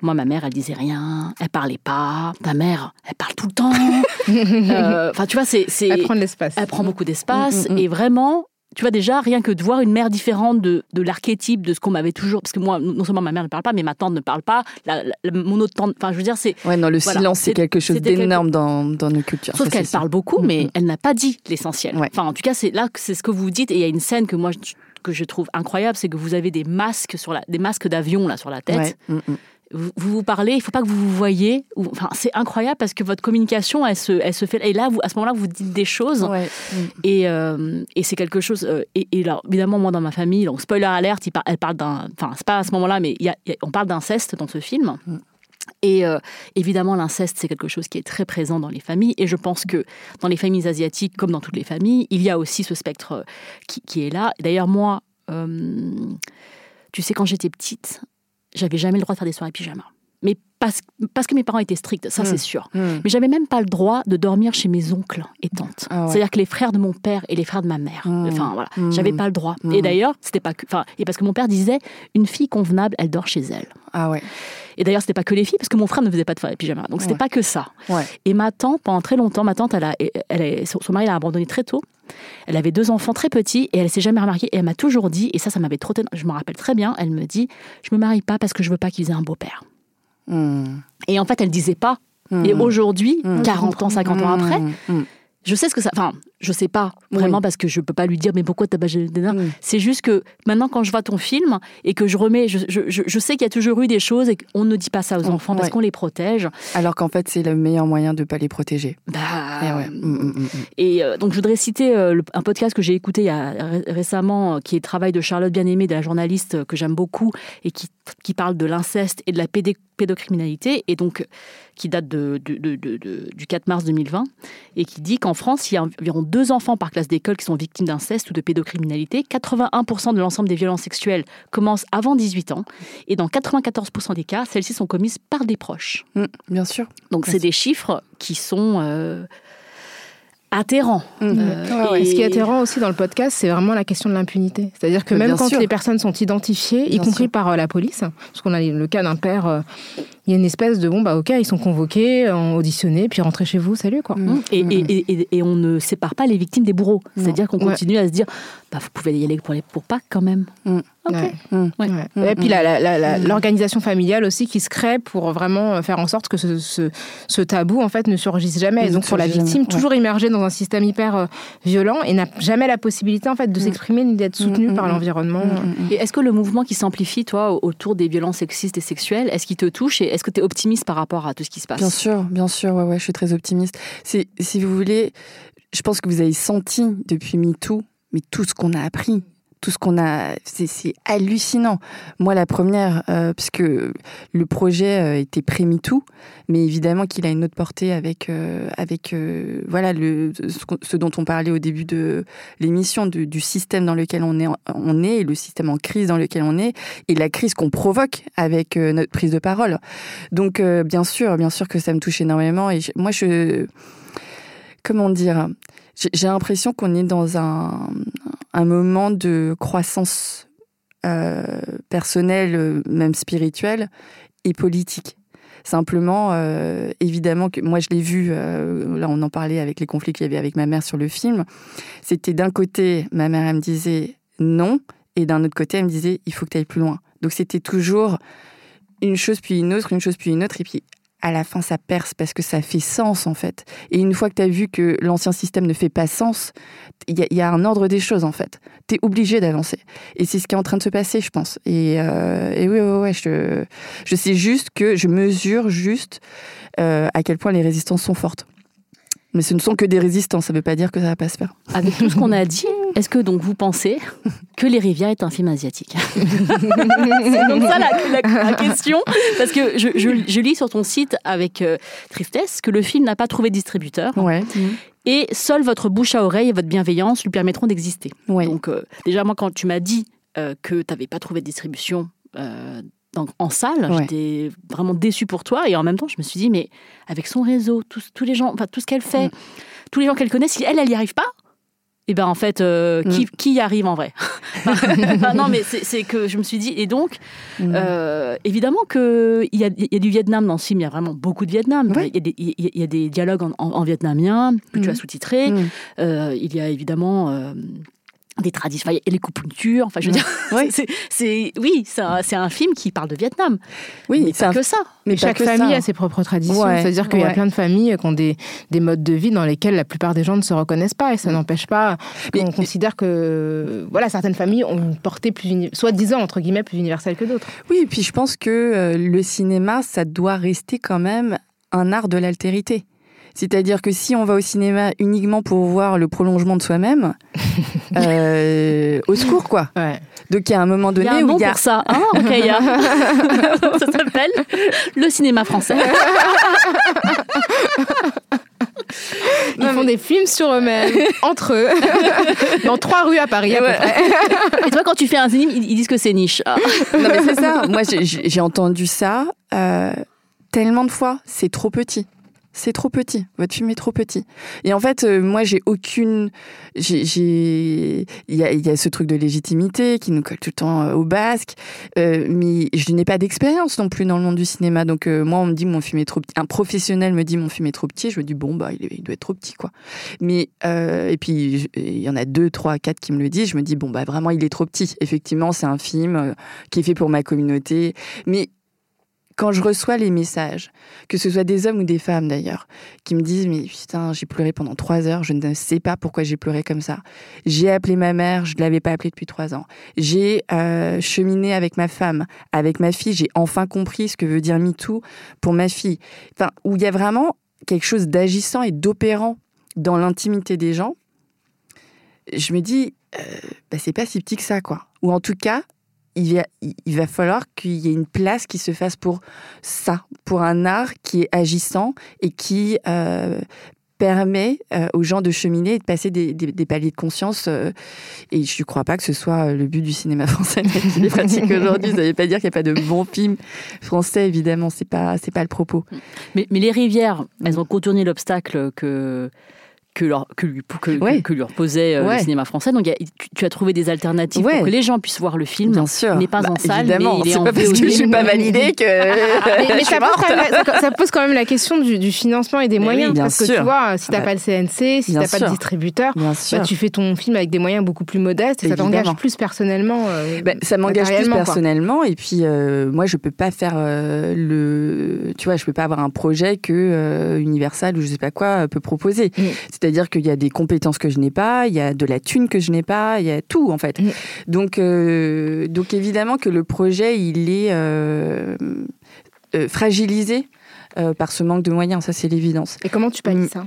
moi, ma mère, elle disait rien, elle parlait pas. Ta mère, elle parle tout le temps. Euh, Enfin, tu vois, c'est, Elle prend de l'espace. elle prend beaucoup d'espace Mm, mm, mm. et vraiment, tu vois déjà, rien que de voir une mère différente de, de l'archétype de ce qu'on m'avait toujours. Parce que moi, non seulement ma mère ne parle pas, mais ma tante ne parle pas. La, la- la- mon autre tante. Enfin, je veux dire, c'est. Ouais, non, le Voilà. silence, c'est quelque chose quelque- d'énorme dans, dans nos cultures. Sauf qu'elle parle beaucoup, Mm, mais mm. elle n'a pas dit l'essentiel. Ouais. Enfin, en tout cas, c'est là que c'est ce que vous dites. Et il y a une scène que moi, je- que je trouve incroyable, c'est que vous avez des masques sur la, des masques d'avion là sur la tête. Ouais, mm, mm. Vous, vous parlez, il faut pas que vous vous voyez. Enfin, c'est incroyable parce que votre communication, elle se, elle se fait. Et là, vous, à ce moment-là, vous dites des choses. Ouais. Et, euh, et c'est quelque chose. euh, et, et alors, évidemment, moi, dans ma famille, donc spoiler alerte, il par- elle parle d'un. Enfin, c'est pas à ce moment-là, mais il y a- il y a- on parle d'inceste dans ce film. Mm. Et euh, évidemment, l'inceste, c'est quelque chose qui est très présent dans les familles. Et je pense que dans les familles asiatiques, comme dans toutes les familles, il y a aussi ce spectre qui, qui est là. D'ailleurs, moi, tu sais, quand j'étais petite, j'avais jamais le droit de faire des soirées pyjama. Mais parce, parce que mes parents étaient stricts, ça Mm. c'est sûr. Mm. Mais j'avais même pas le droit de dormir chez mes oncles et tantes. Ah ouais. C'est-à-dire que les frères de mon père et les frères de ma mère. Mmh. Enfin voilà, j'avais pas le droit. Et d'ailleurs, c'était pas que. Enfin, et parce que mon père disait, une fille convenable, elle dort chez elle. Ah ouais. Et d'ailleurs, c'était pas que les filles, parce que mon frère ne faisait pas de soirée pyjama. Donc c'était Ouais. pas que ça. Ouais. Et ma tante, pendant très longtemps, ma tante, elle a, elle a- son mari l'a abandonnée très tôt. Elle avait deux enfants très petits et elle s'est jamais remarquée. Et elle m'a toujours dit, et ça, ça m'avait trop. Je me rappelle très bien. Elle me dit, je me marie pas parce que je veux pas qu'ils aient un beau père. Mm. Et en fait, elle disait pas. Mm. Et aujourd'hui, Mm. 40 ans, 50 ans après, Mm. Mm. je sais ce que ça. Enfin, je sais pas vraiment Oui. parce que je peux pas lui dire, mais pourquoi t'as pas nains Mm. C'est juste que maintenant, quand je vois ton film et que je remets, je, je, je- sais qu'il y a toujours eu des choses et qu'on ne dit pas ça aux enfants parce ouais. qu'on les protège. Alors qu'en fait, c'est le meilleur moyen de pas les protéger. Bah, Eh ouais. Mm, mm. Et euh, donc, je voudrais citer euh, le- un podcast que j'ai écouté il y a ré- récemment, euh, qui est le travail de Charlotte Bien-Aimée, de la journaliste que j'aime beaucoup, et qui, qui parle de l'inceste et de la pédé- pédocriminalité, et donc qui date de- du 4 mars 2020, et qui dit qu'en France, il y a environ deux enfants par classe d'école qui sont victimes d'inceste ou de pédocriminalité. 81% de l'ensemble des violences sexuelles commencent avant 18 ans, et dans 94% des cas, celles-ci sont commises par des proches. Mm, Bien sûr. Donc, c'est des chiffres qui sont euh, atterrants. Mm. Euh, Et et- ce qui est atterrant aussi dans le podcast, c'est vraiment la question de l'impunité. C'est-à-dire que même bien quand sûr. les personnes sont identifiées, y Bien compris sûr. par euh, la police, parce qu'on a le cas d'un père, euh, il y a une espèce de bon, bah ok, ils sont convoqués, auditionnés, puis rentrez chez vous, salut quoi. Mm. Et, Mm. et- et- et- et on ne sépare pas les victimes des bourreaux. C'est-à-dire qu'on Ouais. continue à se dire, bah, vous pouvez y aller pour, les, pour Pâques quand même. Ok. Ouais. Ouais. Ouais. Et puis la- Mm. l'organisation familiale aussi qui se crée pour vraiment faire en sorte que ce, ce- ce tabou en fait ne surgisse jamais. Et donc pour la victime, jamais, ouais. toujours immergée dans un système hyper euh, violent et n'a jamais la possibilité en fait de s'exprimer ni d'être soutenue par l'environnement. Et est-ce que le mouvement qui s'amplifie, toi, au- autour des violences sexistes et sexuelles, est-ce qu'il te touche et est-ce que tu es optimiste par rapport à tout ce qui se passe? Bien sûr, bien sûr, ouais, ouais, je suis très optimiste. C'est, si vous voulez, je pense que vous avez senti depuis MeToo, mais tout ce qu'on a appris, tout ce qu'on a, c'est, hallucinant. Moi, la première, euh, parce que le projet euh, était pré-MeToo, mais évidemment qu'il a une autre portée avec, euh, avec euh, voilà, ce, dont on parlait au début de l'émission, du, système dans lequel on est, le système en crise dans lequel on est, et la crise qu'on provoque avec notre prise de parole. Donc, bien sûr, bien sûr que ça me touche énormément. Et moi, je. Comment dire J'ai l'impression qu'on est dans un, moment de croissance euh, personnelle, même spirituelle, et politique. Simplement, euh, évidemment que moi je l'ai vu, euh, là on en parlait avec les conflits qu'il y avait avec ma mère sur le film, c'était d'un côté, ma mère elle me disait non, et d'un autre côté elle me disait il faut que tu ailles plus loin. Donc c'était toujours une chose puis une autre, une chose puis une autre, et puis à la fin ça perce parce que ça fait sens en fait. Et une fois que tu as vu que l'ancien système ne fait pas sens, il y, y a un ordre des choses en fait. Tu es obligé d'avancer. Et c'est ce qui est en train de se passer, je pense. Et, euh, et oui, je, je sais juste que je mesure juste euh, à quel point les résistances sont fortes. Mais ce ne sont que des résistances, ça ne veut pas dire que ça va pas se faire. Avec tout ce qu'on a dit, est-ce que donc vous pensez que Les Rivières est un film asiatique? C'est donc ça la, la- la question. Parce que je, je- je lis sur ton site avec euh, tristesse que le film n'a pas trouvé de distributeur Ouais. et seule votre bouche à oreille et votre bienveillance lui permettront d'exister. Ouais. Donc euh, déjà moi quand tu m'as dit euh, que tu n'avais pas trouvé de distribution euh, dans- en salle, Ouais. j'étais vraiment déçue pour toi et en même temps je me suis dit mais avec son réseau, tous, tous les gens, enfin tout ce qu'elle fait, Mm. tous les gens qu'elle connaît, si elle elle y arrive pas, et ben en fait euh, Mm. qui, qui y arrive en vrai? Enfin, Non mais c'est que je me suis dit et donc Mm. euh, évidemment qu'il y a, y a du Vietnam dans ce film, il y a vraiment beaucoup de Vietnam. Oui. Il, y a des, il y a- il y a des dialogues en, en- en vietnamien que tu as sous-titrés. Euh, il y a évidemment euh, des traditions, enfin, il y a les coupoutures, enfin, je veux dire, Ouais. c'est, oui, c'est un, c'est un film qui parle de Vietnam. Oui, mais pas un- que ça. mais Chaque que famille ça. a ses propres traditions. Ouais, C'est-à-dire qu'il y a plein de familles qui ont des, des modes de vie dans lesquels la plupart des gens ne se reconnaissent pas. Et ça n'empêche pas Mais- qu'on considère que voilà, certaines familles ont une portée plus, uni- soi-disant, entre guillemets, plus universelle que d'autres. Oui, et puis je pense que euh, le cinéma, ça doit rester quand même un art de l'altérité. C'est-à-dire que si on va au cinéma uniquement pour voir le prolongement de soi-même, euh, au secours quoi. Ouais. Donc il y a un moment Il donné y a un où nom il y a pour ça, hein, Rokaya Ça s'appelle le cinéma français. Ils font des films sur eux-mêmes, entre eux, dans trois rues à Paris à peu près. Et toi, quand tu fais un film, ils disent que c'est niche. Ah. Non mais c'est ça. Moi j'ai entendu ça euh, tellement de fois. C'est trop petit. C'est trop petit. Votre film est trop petit. Et en fait, euh, moi, j'ai aucune. Il y a, ce truc de légitimité qui nous colle tout le temps euh, au basque. Euh, mais je n'ai pas d'expérience non plus dans le monde du cinéma. Donc, moi, on me dit mon film est trop petit. Un professionnel me dit mon film est trop petit. Je me dis, bon, bah, il, il doit être trop petit, quoi. Mais. et puis, il y en a deux, trois, quatre qui me le disent. Je me dis, bon, bah, vraiment, il est trop petit. Effectivement, c'est un film qui est fait pour ma communauté. Mais quand je reçois les messages, que ce soit des hommes ou des femmes d'ailleurs, qui me disent mais putain j'ai pleuré pendant trois heures, je ne sais pas pourquoi j'ai pleuré comme ça. J'ai appelé ma mère, je ne l'avais pas appelée depuis trois ans. J'ai euh, cheminé avec ma femme, avec ma fille, j'ai enfin compris ce que veut dire MeToo pour ma fille. Enfin où il y a vraiment quelque chose d'agissant et d'opérant dans l'intimité des gens. Je me dis euh, bah, c'est pas si petit que ça quoi. Ou en tout cas il va, il va falloir qu'il y ait une place qui se fasse pour ça, pour un art qui est agissant et qui euh, permet euh, aux gens de cheminer et de passer des, des- des paliers de conscience. euh, et je ne crois pas que ce soit le but du cinéma français qui les pratique aujourd'hui. Ça ne veut pas dire qu'il n'y a pas de bons films français, évidemment. C'est pas, c'est pas le propos. Mais, mais les rivières, elles ont contourné l'obstacle que, que, leur, que, lui, que, Ouais. que lui reposait euh, Ouais. le cinéma français. Donc il y a- tu, tu as trouvé des alternatives Ouais. pour que les gens puissent voir le film. Bien sûr. Il n'est pas Bah, en salle, évidemment. mais il est c'est en pas parce que je suis pas validée que Mais, mais je suis ça, pose quand même la, ça- ça pose quand même la question du, du financement et des Mais moyens. oui, bien parce que tu vois, si t'as Ouais. pas le CNC, si Bien t'as pas de distributeur, bah, tu fais ton film avec des moyens beaucoup plus modestes et ça t'engage plus personnellement. euh, Ben, ça m'engage plus quoi. personnellement et puis euh, moi je peux pas faire le tu vois je peux pas avoir un projet que Universal ou je sais pas quoi peut proposer Mm. C'est-à-dire qu'il y a des compétences que je n'ai pas il y a de la thune que je n'ai pas il y a tout en fait Mm. donc euh, donc évidemment que le projet il est euh, euh, fragilisé euh, par ce manque de moyens ça c'est l'évidence Et comment tu pallies Mm. ça?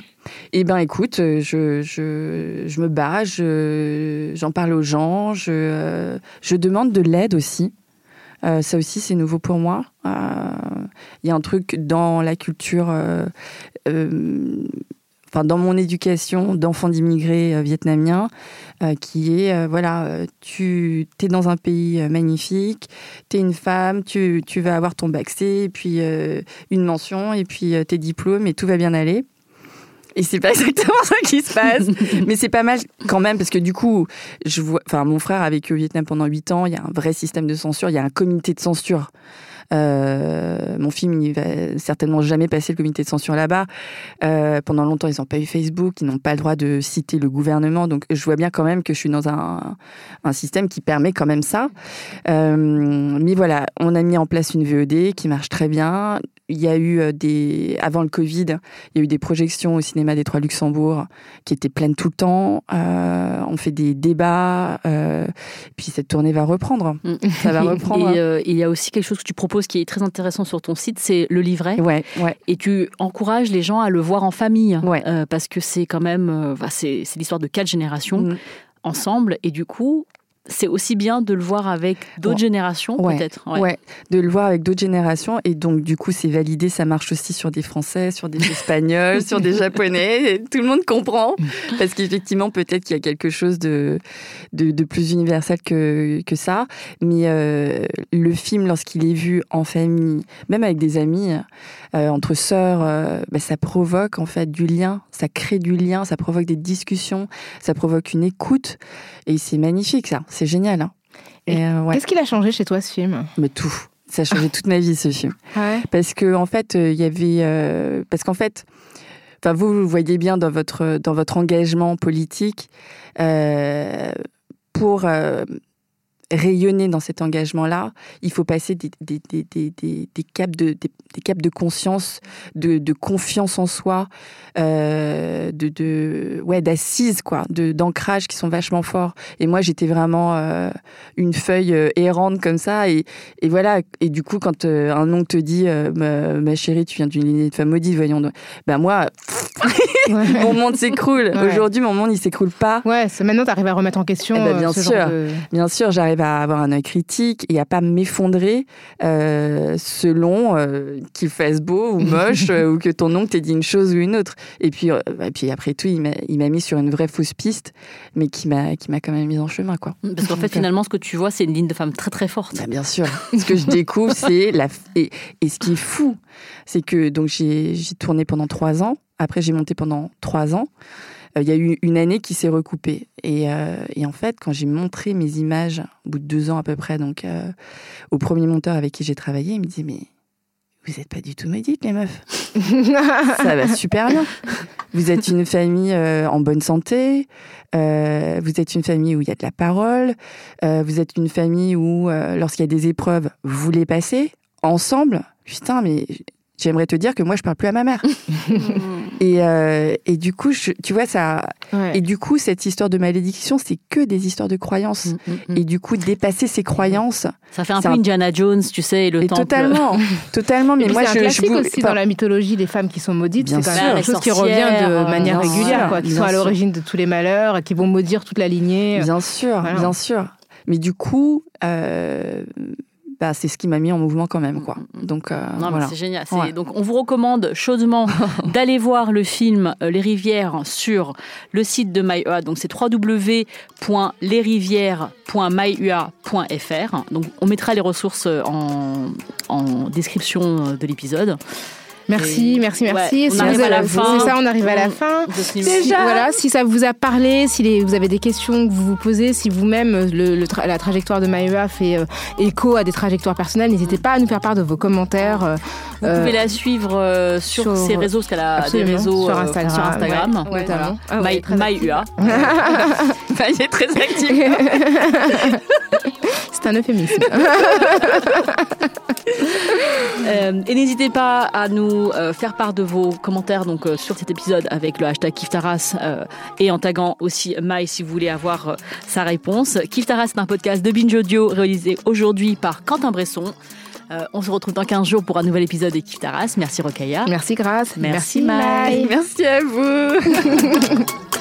Eh ben, écoute, je, je, je me bats, je- j'en parle aux gens, je, je demande de l'aide aussi. Euh, ça aussi, c'est nouveau pour moi. Euh, Il y a un truc dans la culture, euh, enfin dans mon éducation d'enfant d'immigrés euh, vietnamiens, euh, qui est, euh, voilà, tu es dans un pays magnifique, tu es une femme, tu, tu vas avoir ton bac C, et puis euh, une mention, et puis tes diplômes, et tout va bien aller. Et c'est pas exactement ça qui se passe. Mais c'est pas mal quand même, parce que du coup, je vois, enfin, mon frère a vécu au Vietnam pendant 8 ans, il y a un vrai système de censure, il y a un comité de censure. Euh, mon film, il va certainement jamais passer le comité de censure là-bas. Euh, pendant longtemps, ils n'ont pas eu Facebook, ils n'ont pas le droit de citer le gouvernement. Donc, je vois bien quand même que je suis dans un, un système qui permet quand même ça. Euh, mais voilà, on a mis en place une VOD qui marche très bien. Il y a eu des, avant le Covid, il y a eu des projections au cinéma des Trois Luxembourg qui étaient pleines tout le temps. On fait des débats. Puis cette tournée va reprendre. Mm. Ça va reprendre. Et il y a aussi quelque chose que tu proposes qui est très intéressant sur ton site, c'est le livret. Ouais, ouais. Et tu encourages les gens à le voir en famille, Ouais. euh, parce que c'est quand même, euh, bah, c'est c'est l'histoire de quatre générations Mm. ensemble, et du coup, c'est aussi bien de le voir avec d'autres Ouais. générations, Ouais. peut-être. Ouais. de le voir avec d'autres générations. Et donc, du coup, c'est validé, ça marche aussi sur des Français, sur des Espagnols, sur des Japonais. Et tout le monde comprend. Parce qu'effectivement, peut-être qu'il y a quelque chose de, de, de plus universel que, que ça. Mais euh, le film, lorsqu'il est vu en famille, même avec des amis, euh, entre sœurs, euh, bah, ça provoque en fait du lien. Ça crée du lien, ça provoque des discussions, ça provoque une écoute. Et c'est magnifique, ça. C'est génial. hein. Et, euh, ouais. Qu'est-ce qu'il a changé chez toi ce film? Mais tout. Ça a changé toute ma vie, ce film. ouais. Parce que en fait, euh, il y avait, euh, parce qu'en fait, enfin vous, vous le voyez bien dans votre dans votre engagement politique. euh, pour rayonner dans cet engagement-là, il faut passer des, des, des, des, des, des caps, de, des, des caps de conscience, de, de confiance en soi, euh, de, de ouais d'assises quoi, d'ancrage qui sont vachement forts. Et moi, j'étais vraiment euh, une feuille euh, errante comme ça. Et, et voilà. Et du coup, quand euh, un oncle te dit, euh, ma, ma chérie, tu viens d'une lignée de femmes maudites, voyons. Ben moi, mon monde s'écroule. Ouais. Aujourd'hui, mon monde, il s'écroule pas. Ouais, c'est maintenant tu arrives à remettre en question Eh ben, euh, bien ce sûr. genre de... Bien sûr, j'arrive à avoir un œil critique et à pas m'effondrer euh, selon euh, qu'il fasse beau ou moche euh, ou que ton oncle t'ait dit une chose ou une autre. Et puis, et puis après tout, il m'a mis sur une vraie fausse piste, mais qui m'a qui m'a quand même mis en chemin, quoi. Parce qu'en fait, Donc, finalement, ce que tu vois, c'est une ligne de femme très très forte. Bah, bien sûr. Ce que je découvre, c'est la. Et, et ce qui est fou, c'est que donc j'ai tourné pendant trois ans. Après, j'ai monté pendant trois ans. Euh, Il y a eu une année qui s'est recoupée. Et, euh, et en fait, quand j'ai montré mes images, au bout de deux ans à peu près, donc euh, au premier monteur avec qui j'ai travaillé, il me disait Mais vous n'êtes pas du tout maudites, les meufs. Ça va super bien. Vous êtes une famille euh, en bonne santé. euh, vous êtes une famille où il y a de la parole. euh, vous êtes une famille où, lorsqu'il y a des épreuves, vous les passez ensemble. Putain, mais j'aimerais te dire que moi, je parle plus à ma mère. et, euh, et du coup, je- tu vois, ça. Ouais. Et du coup, cette histoire de malédiction, c'est que des histoires de croyances. Mm, mm, mm. Et du coup, dépasser ces croyances, Ça fait un peu un- Indiana Jones, tu sais, et le et temple. totalement, totalement. Mais Et puis moi, c'est un je, je classique vous- aussi enfin, dans la mythologie des femmes qui sont maudites. C'est quand même quelque chose qui revient de manière bien régulière, quoi, qui sont à l'origine de tous les malheurs et qui vont maudire toute la lignée. Bien sûr, Voilà. bien sûr. Mais du coup, euh, bah, c'est ce qui m'a mis en mouvement quand même, quoi. Mm, mm, mm. Donc, euh, Non, mais voilà. c'est génial. C'est- Ouais. Donc, on vous recommande chaudement d'aller voir le film euh, Les Rivières sur le site de MyUA. Donc, c'est www.lesrivières.myua.fr. Donc, on mettra les ressources euh, en, en description de l'épisode. Merci, merci, Ouais, merci. on Si arrive vous à la fin. C'est ça, on arrive à la fin. numéro. Si, voilà, si ça vous a parlé, si les- vous avez des questions que vous vous posez, si vous-même tra- la trajectoire de Maïa fait euh, écho à des trajectoires personnelles, n'hésitez pas à nous faire part de vos commentaires. euh, Vous euh, pouvez la suivre euh, sur, sur- ses réseaux, parce qu'elle a des réseaux sur Instagram, sur Instagram. ouais, notamment. Ah ouais, active. Est très actif. C'est un euphémisme. Et n'hésitez pas à nous euh, faire part de vos commentaires donc euh, sur cet épisode avec le hashtag Kiftaras euh, et en taguant aussi Maï si vous voulez avoir euh, sa réponse. Kiftaras c'est un podcast de Binge Audio réalisé aujourd'hui par Quentin Bresson. Euh, on se retrouve dans 15 jours pour un nouvel épisode de Kiftaras. Merci Rokaya. Merci, Grâce. Merci, Maï. Merci à vous.